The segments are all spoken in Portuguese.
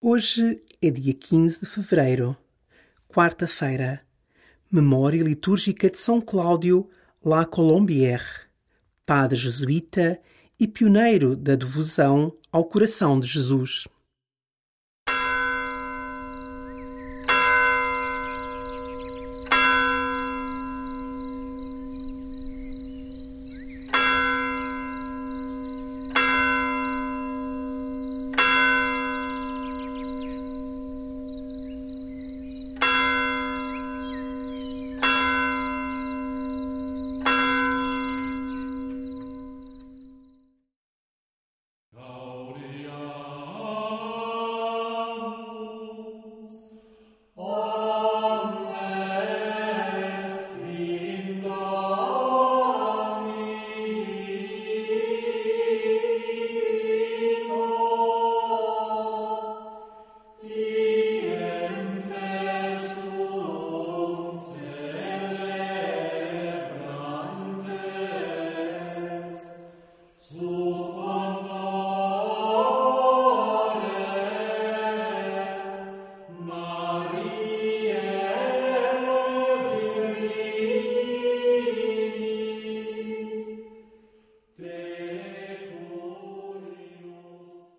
Hoje é dia 15 de fevereiro, quarta-feira, memória litúrgica de São Cláudio La Colombière, padre jesuíta e pioneiro da devoção ao coração de Jesus.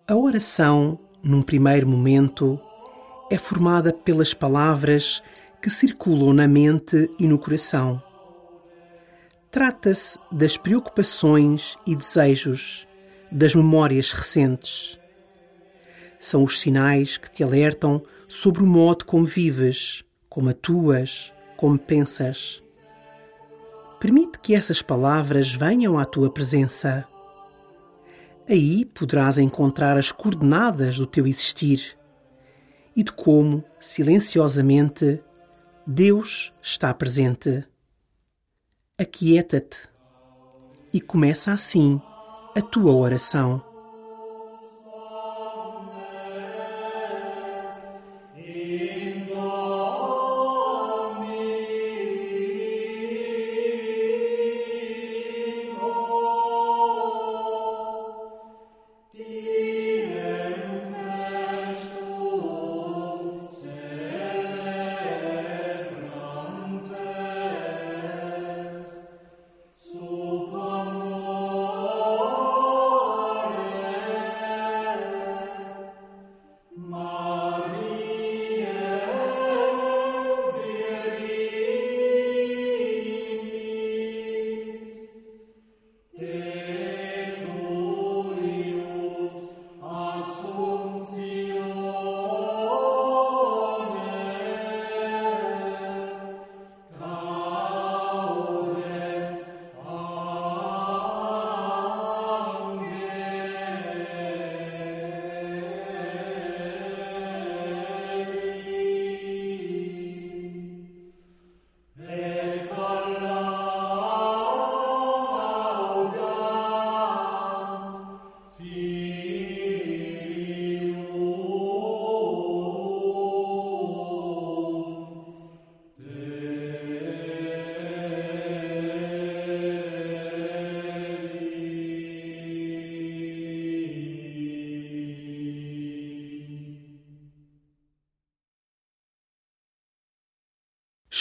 A oração, num primeiro momento, é formada pelas palavras que circulam na mente e no coração. Trata-se das preocupações e desejos, das memórias recentes. São os sinais que te alertam sobre o modo como vives, como atuas, como pensas. Permite que essas palavras venham à tua presença Aí poderás encontrar as coordenadas do teu existir e de como, silenciosamente, Deus está presente. Aquieta-te e começa assim a tua oração.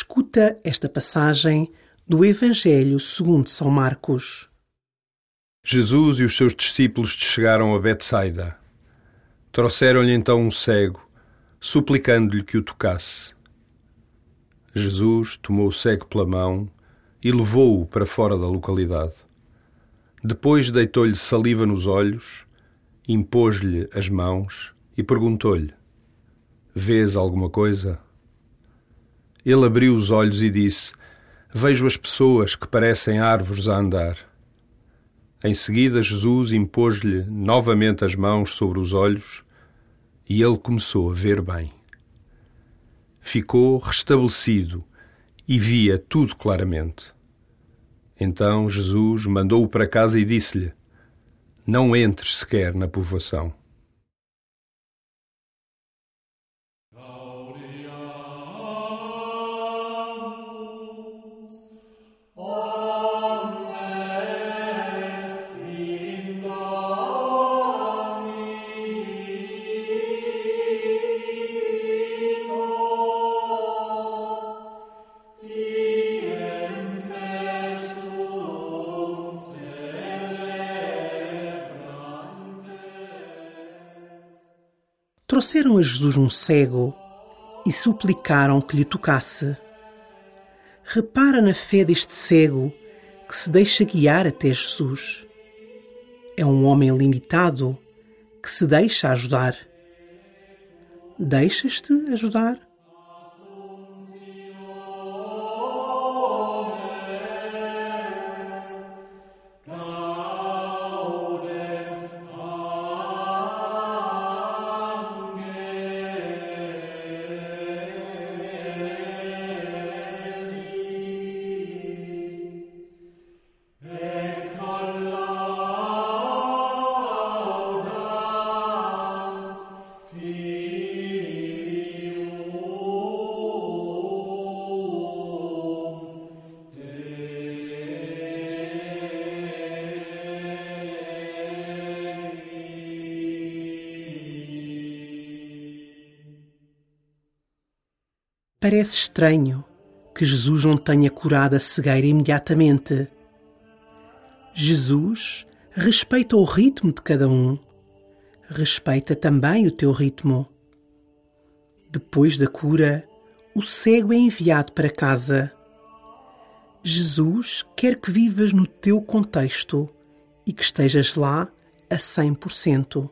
Escuta esta passagem do Evangelho segundo São Marcos. Jesus e os seus discípulos chegaram a Betsaida. Trouxeram-lhe então um cego, suplicando-lhe que o tocasse. Jesus tomou o cego pela mão e levou-o para fora da localidade. Depois deitou-lhe saliva nos olhos, impôs-lhe as mãos e perguntou-lhe: Vês alguma coisa? Ele abriu os olhos e disse: Vejo as pessoas que parecem árvores a andar. Em seguida, Jesus impôs-lhe novamente as mãos sobre os olhos e ele começou a ver bem. Ficou restabelecido e via tudo claramente. Então Jesus mandou-o para casa e disse-lhe: Não entres sequer na povoação. Trouxeram a Jesus um cego e suplicaram que lhe tocasse. Repara na fé deste cego que se deixa guiar até Jesus. É um homem limitado que se deixa ajudar. Deixas-te ajudar? Parece estranho que Jesus não tenha curado a cegueira imediatamente. Jesus respeita o ritmo de cada um. Respeita também o teu ritmo. Depois da cura, o cego é enviado para casa. Jesus quer que vivas no teu contexto e que estejas lá a 100%.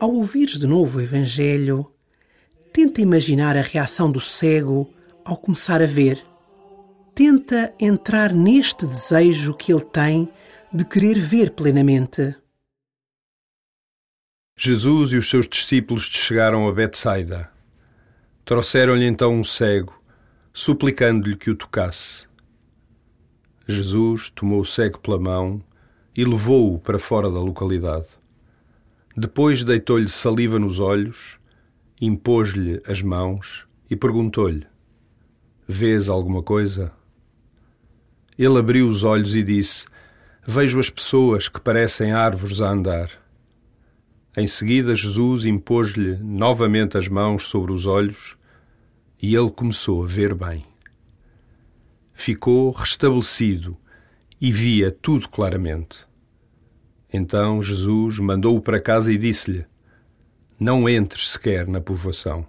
Ao ouvires de novo o Evangelho, tenta imaginar a reação do cego ao começar a ver. Tenta entrar neste desejo que ele tem de querer ver plenamente. Jesus e os seus discípulos chegaram a Betsaida. Trouxeram-lhe então um cego, suplicando-lhe que o tocasse. Jesus tomou o cego pela mão e levou-o para fora da localidade. Depois deitou-lhe saliva nos olhos, impôs-lhe as mãos e perguntou-lhe: Vês alguma coisa? Ele abriu os olhos e disse: Vejo as pessoas que parecem árvores a andar. Em seguida, Jesus impôs-lhe novamente as mãos sobre os olhos e ele começou a ver bem. Ficou restabelecido e via tudo claramente. Então Jesus mandou-o para casa e disse-lhe: Não entres sequer na povoação.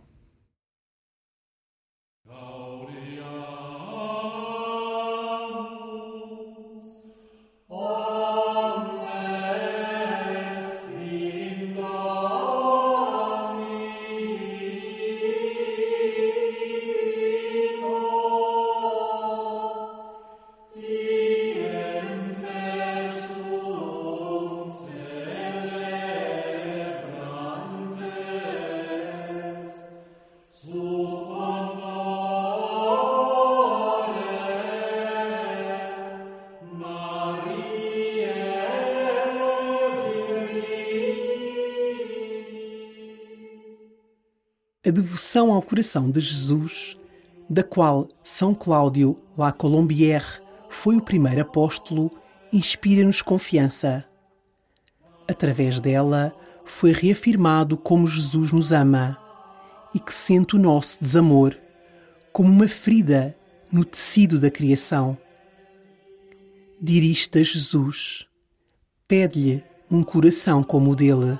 A devoção ao coração de Jesus, da qual São Cláudio La Colombière foi o primeiro apóstolo, inspira-nos confiança. Através dela, foi reafirmado como Jesus nos ama e que sente o nosso desamor como uma ferida no tecido da criação. Dirige-te a Jesus, pede-lhe um coração como o dele.